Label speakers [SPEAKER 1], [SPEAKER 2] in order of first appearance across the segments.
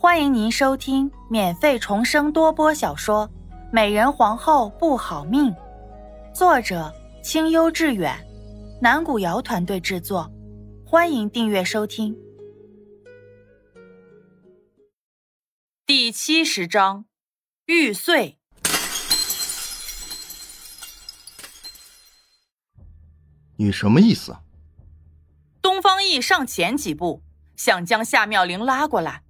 [SPEAKER 1] 欢迎您收听免费重生多播小说《美人皇后不好命》，作者清幽致远，南古瑶团队制作。欢迎订阅收听。第七十章，玉碎。
[SPEAKER 2] 你什么意思？
[SPEAKER 1] 东方奕上前几步，想将夏妙玲拉过来。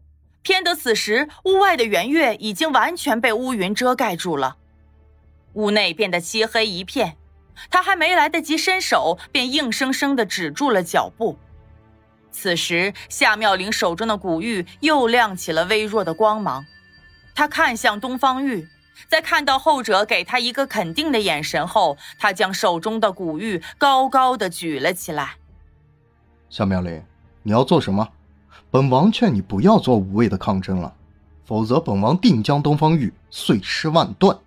[SPEAKER 1] 天得此时，屋外的圆月已经完全被乌云遮盖住了，屋内变得漆黑一片。他还没来得及伸手，便硬生生的止住了脚步。此时，夏妙玲手中的古玉又亮起了微弱的光芒。他看向东方玉，在看到后者给他一个肯定的眼神后，他将手中的古玉高高的举了起来。
[SPEAKER 2] 夏妙玲，你要做什么？本王劝你不要做无谓的抗争了，否则本王定将东方玉碎尸万段。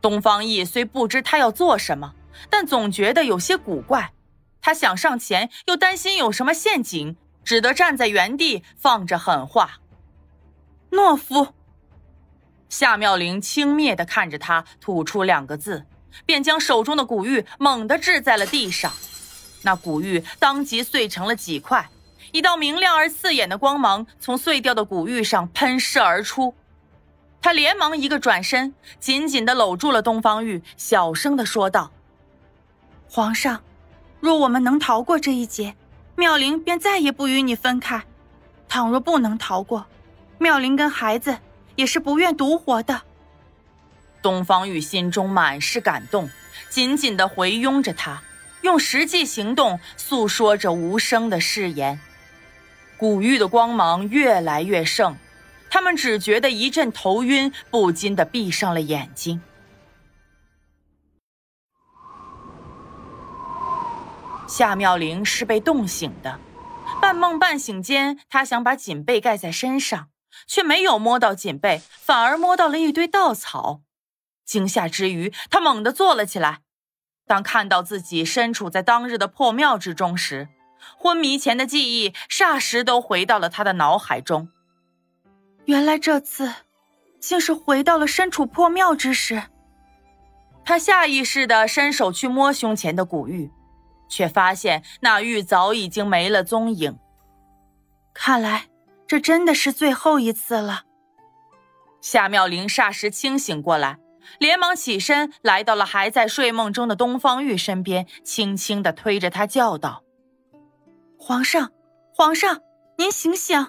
[SPEAKER 1] 东方奕虽不知他要做什么，但总觉得有些古怪。他想上前，又担心有什么陷阱，只得站在原地放着狠话：“懦夫。”夏妙玲轻蔑地看着他，吐出两个字，便将手中的古玉猛地掷在了地上，那古玉当即碎成了几块。一道明亮而刺眼的光芒从碎掉的古玉上喷射而出，他连忙一个转身，紧紧地搂住了东方玉，小声地说道：“皇上，若我们能逃过这一劫，妙龄便再也不与你分开；倘若不能逃过，妙龄跟孩子也是不愿独活的。”东方玉心中满是感动，紧紧地回拥着他，用实际行动诉说着无声的誓言。古玉的光芒越来越盛，他们只觉得一阵头晕，不禁的闭上了眼睛。夏妙玲是被冻醒的，半梦半醒间，她想把锦被盖在身上，却没有摸到锦被，反而摸到了一堆稻草。惊吓之余，她猛地坐了起来。当看到自己身处在当日的破庙之中时，昏迷前的记忆霎时都回到了他的脑海中。原来这次，竟是回到了身处破庙之时。他下意识的伸手去摸胸前的古玉，却发现那玉早已经没了踪影。看来这真的是最后一次了。夏妙玲霎时清醒过来，连忙起身来到了还在睡梦中的东方玉身边，轻轻的推着他叫道。皇上，皇上，您醒醒！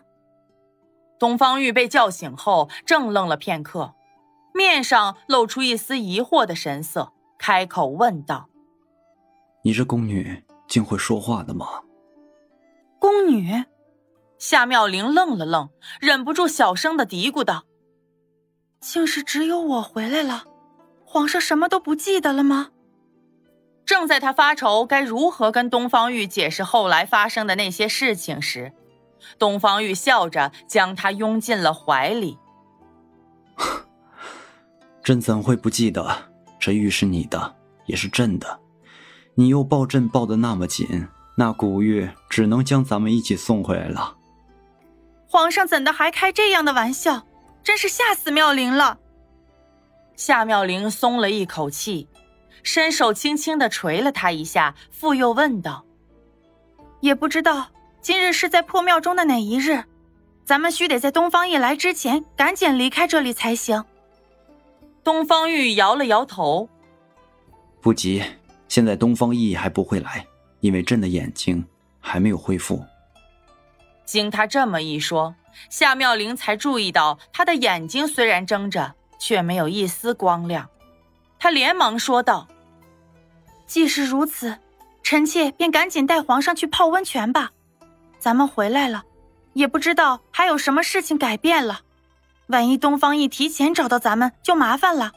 [SPEAKER 1] 东方玉被叫醒后，怔愣了片刻，面上露出一丝疑惑的神色，开口问道：“
[SPEAKER 3] 你这宫女竟会说话的吗？”
[SPEAKER 1] 宫女，夏妙玲愣了愣，忍不住小声的嘀咕道：“竟是只有我回来了，皇上什么都不记得了吗？”正在他发愁该如何跟东方玉解释后来发生的那些事情时，东方玉笑着将他拥进了怀里。
[SPEAKER 3] 朕怎会不记得？这玉是你的，也是朕的。你又抱朕抱得那么紧，那古玉只能将咱们一起送回来了。
[SPEAKER 1] 皇上怎的还开这样的玩笑？真是吓死妙龄了。夏妙龄松了一口气。伸手轻轻的捶了他一下，复又问道：“也不知道今日是在破庙中的哪一日，咱们须得在东方奕来之前赶紧离开这里才行。”东方玉摇了摇头：“
[SPEAKER 3] 不急，现在东方奕还不会来，因为朕的眼睛还没有恢复。”
[SPEAKER 1] 经他这么一说，夏妙玲才注意到他的眼睛虽然睁着，却没有一丝光亮。他连忙说道。既是如此，臣妾便赶紧带皇上去泡温泉吧。咱们回来了，也不知道还有什么事情改变了。万一东方奕提前找到咱们，就麻烦了。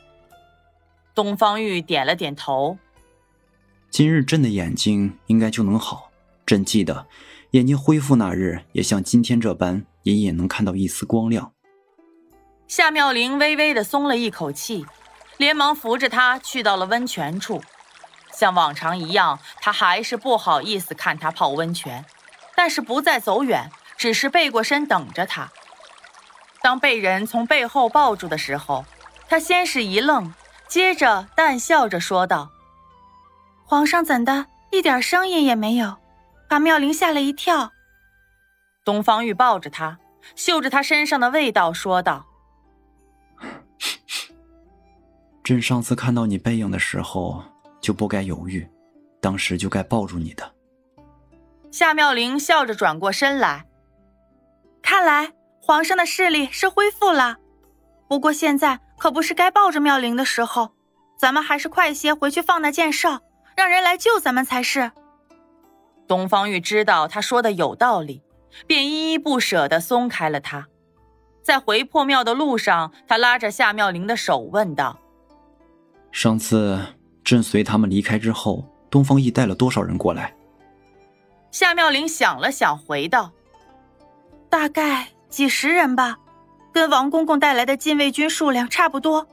[SPEAKER 1] 东方玉点了点头。
[SPEAKER 3] 今日朕的眼睛应该就能好。朕记得，眼睛恢复那日，也像今天这般，隐隐能看到一丝光亮。
[SPEAKER 1] 夏妙玲微微的松了一口气，连忙扶着他去到了温泉处。像往常一样，他还是不好意思看他泡温泉，但是不再走远，只是背过身等着他。当被人从背后抱住的时候，他先是一愣，接着淡笑着说道：“
[SPEAKER 4] 皇上怎的一点声音也没有，把妙龄吓了一跳。”
[SPEAKER 1] 东方玉抱着他，嗅着他身上的味道，说道：“
[SPEAKER 3] 朕上次看到你背影的时候，就不该犹豫，当时就该抱住你的。”
[SPEAKER 1] 夏妙玲笑着转过身来，
[SPEAKER 4] 看来皇上的视力是恢复了。不过现在可不是该抱着妙龄的时候，咱们还是快些回去放那箭哨，让人来救咱们才是。
[SPEAKER 1] 东方玉知道他说的有道理，便依依不舍地松开了他。在回破庙的路上，他拉着夏妙玲的手问道：“
[SPEAKER 3] 上次朕随他们离开之后，东方逸带了多少人过来？”
[SPEAKER 1] 夏妙玲想了想，回道：“
[SPEAKER 4] 大概几十人吧，跟王公公带来的禁卫军数量差不多。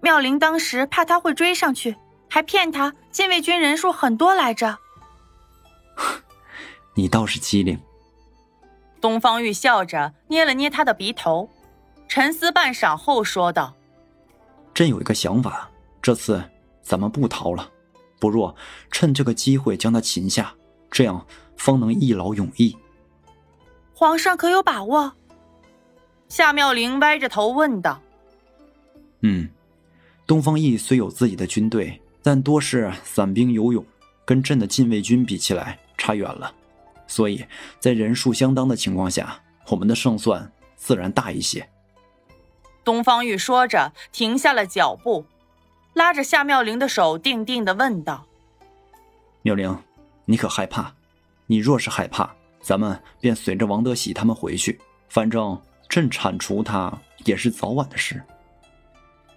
[SPEAKER 4] 妙龄当时怕他会追上去，还骗他禁卫军人数很多来着。”
[SPEAKER 3] 你倒是机灵。
[SPEAKER 1] 东方玉笑着捏了捏他的鼻头，沉思半晌后说道：“
[SPEAKER 3] 朕有一个想法，这次咱们不逃了，不若趁这个机会将他擒下，这样。”方能一劳永逸。
[SPEAKER 4] 皇上可有把握？
[SPEAKER 1] 夏妙玲歪着头问道。
[SPEAKER 3] 嗯，东方奕虽有自己的军队，但多是散兵游勇，跟朕的禁卫军比起来差远了。所以在人数相当的情况下，我们的胜算自然大一些。
[SPEAKER 1] 东方玉说着，停下了脚步，拉着夏妙玲的手，定定的问道：“
[SPEAKER 3] 妙龄，你可害怕？”你若是害怕，咱们便随着王德喜他们回去。反正朕铲除他也是早晚的事。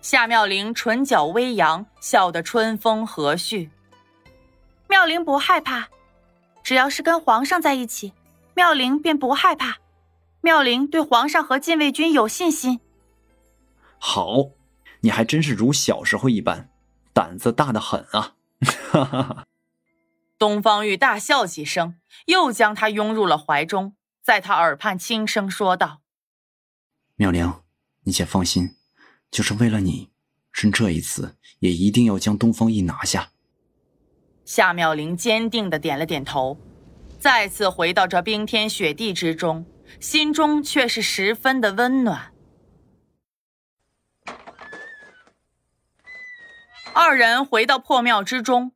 [SPEAKER 1] 夏妙龄唇角微扬，笑得春风和煦。
[SPEAKER 4] 妙龄不害怕，只要是跟皇上在一起，妙龄便不害怕。妙龄对皇上和禁卫军有信心。
[SPEAKER 3] 好，你还真是如小时候一般，胆子大的很啊！哈哈哈。
[SPEAKER 1] 东方玉大笑几声，又将他拥入了怀中，在他耳畔轻声说道：“
[SPEAKER 3] 妙玲，你且放心，就是为了你，朕这一次也一定要将东方玉拿下。”
[SPEAKER 1] 夏妙玲坚定的点了点头，再次回到这冰天雪地之中，心中却是十分的温暖。二人回到破庙之中。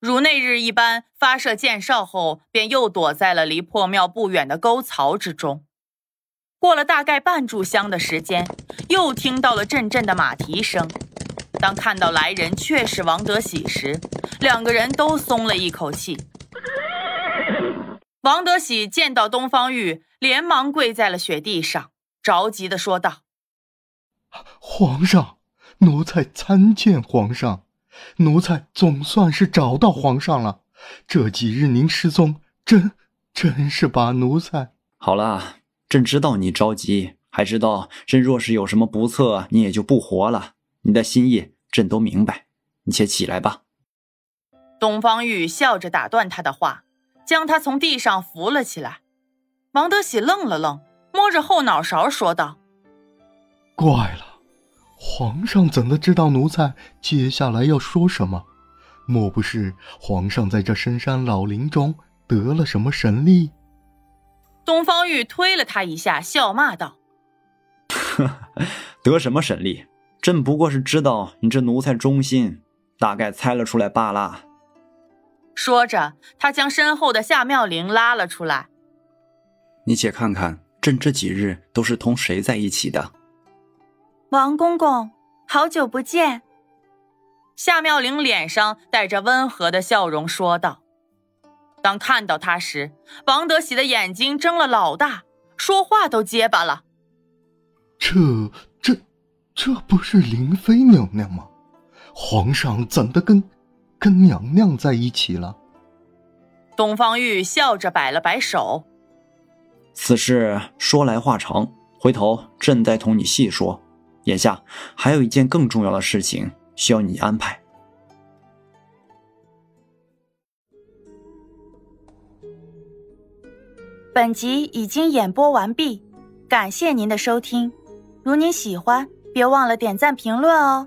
[SPEAKER 1] 如那日一般，发射箭哨后，便又躲在了离破庙不远的沟槽之中。过了大概半炷香的时间，又听到了阵阵的马蹄声。当看到来人却是王德喜时，两个人都松了一口气。王德喜见到东方玉，连忙跪在了雪地上，着急的说道：“
[SPEAKER 2] 皇上，奴才参见皇上。”奴才总算是找到皇上了。这几日您失踪，真真是把奴才……
[SPEAKER 3] 好了，朕知道你着急，还知道朕若是有什么不测，你也就不活了。你的心意，朕都明白。你且起来吧。
[SPEAKER 1] 东方玉笑着打断他的话，将他从地上扶了起来。王德喜愣了愣，摸着后脑勺说道：“
[SPEAKER 2] 怪了。”皇上怎的知道奴才接下来要说什么？莫不是皇上在这深山老林中得了什么神力？
[SPEAKER 1] 东方玉推了他一下，笑骂道：“
[SPEAKER 3] 得什么神力？朕不过是知道你这奴才忠心，大概猜了出来罢了。”
[SPEAKER 1] 说着，他将身后的夏妙玲拉了出来：“
[SPEAKER 3] 你且看看，朕这几日都是同谁在一起的？”
[SPEAKER 4] 王公公，好久不见。
[SPEAKER 1] 夏妙玲脸上带着温和的笑容说道。当看到他时，王德喜的眼睛睁了老大，说话都结巴了。
[SPEAKER 2] 这、这、这不是灵妃娘娘吗？皇上怎的跟跟娘娘在一起了？
[SPEAKER 1] 东方玉笑着摆了摆手。
[SPEAKER 3] 此事说来话长，回头朕再同你细说。眼下还有一件更重要的事情需要你安排。
[SPEAKER 4] 本集已经演播完毕，感谢您的收听。
[SPEAKER 1] 如您喜欢，别忘了点赞评论哦。